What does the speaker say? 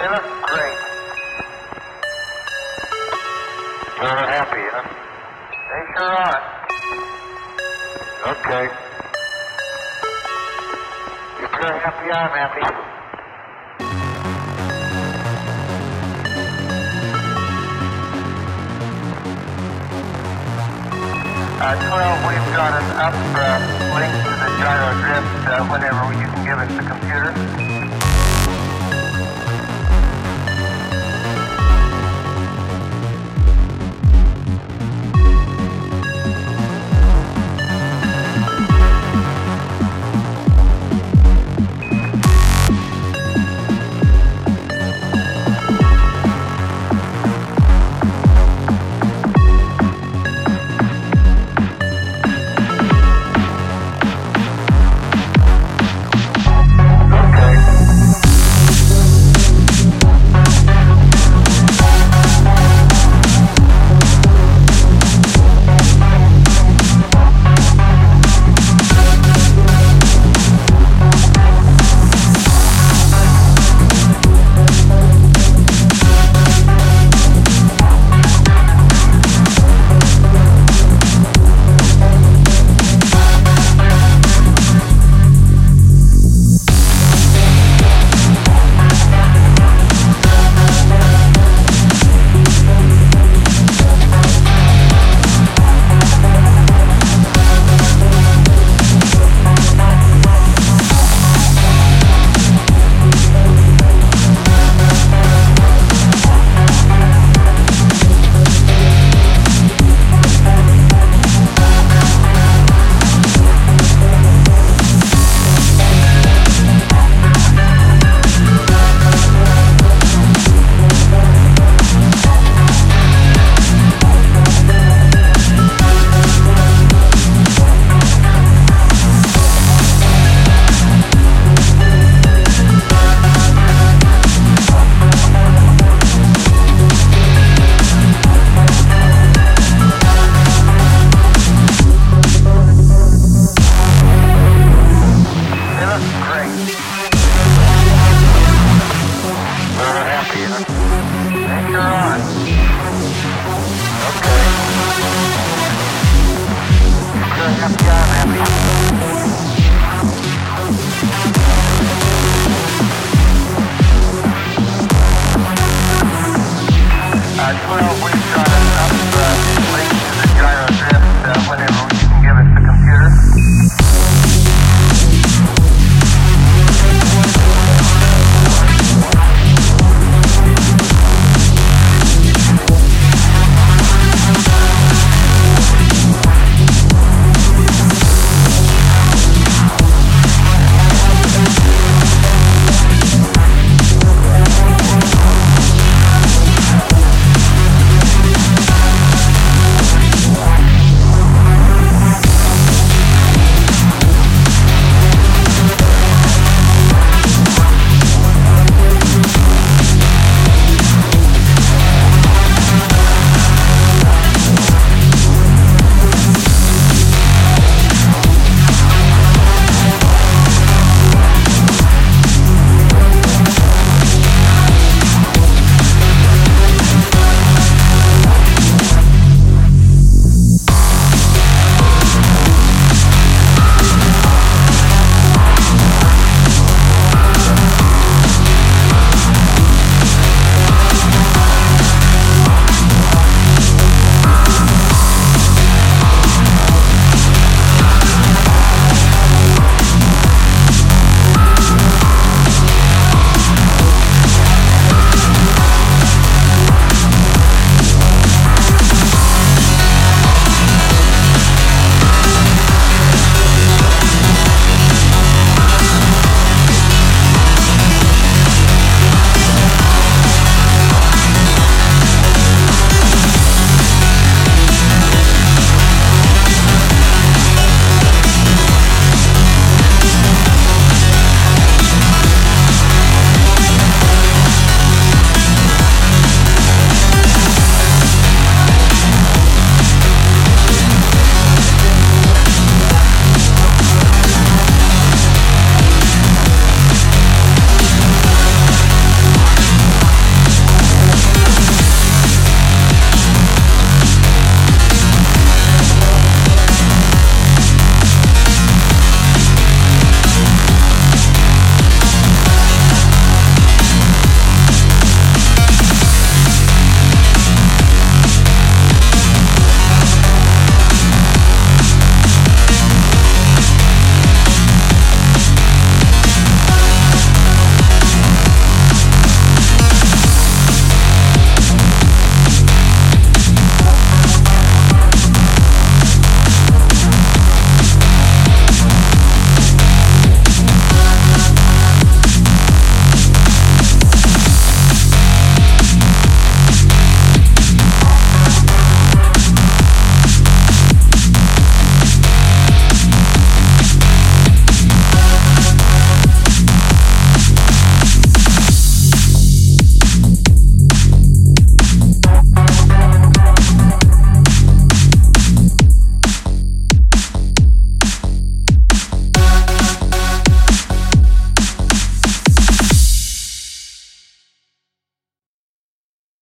They look great. They're happy, huh? They sure are. Okay. If you're happy, I'm happy. Uh, 12, we've got an up uh, link to the gyro drift uh, whenever you can give us the computer.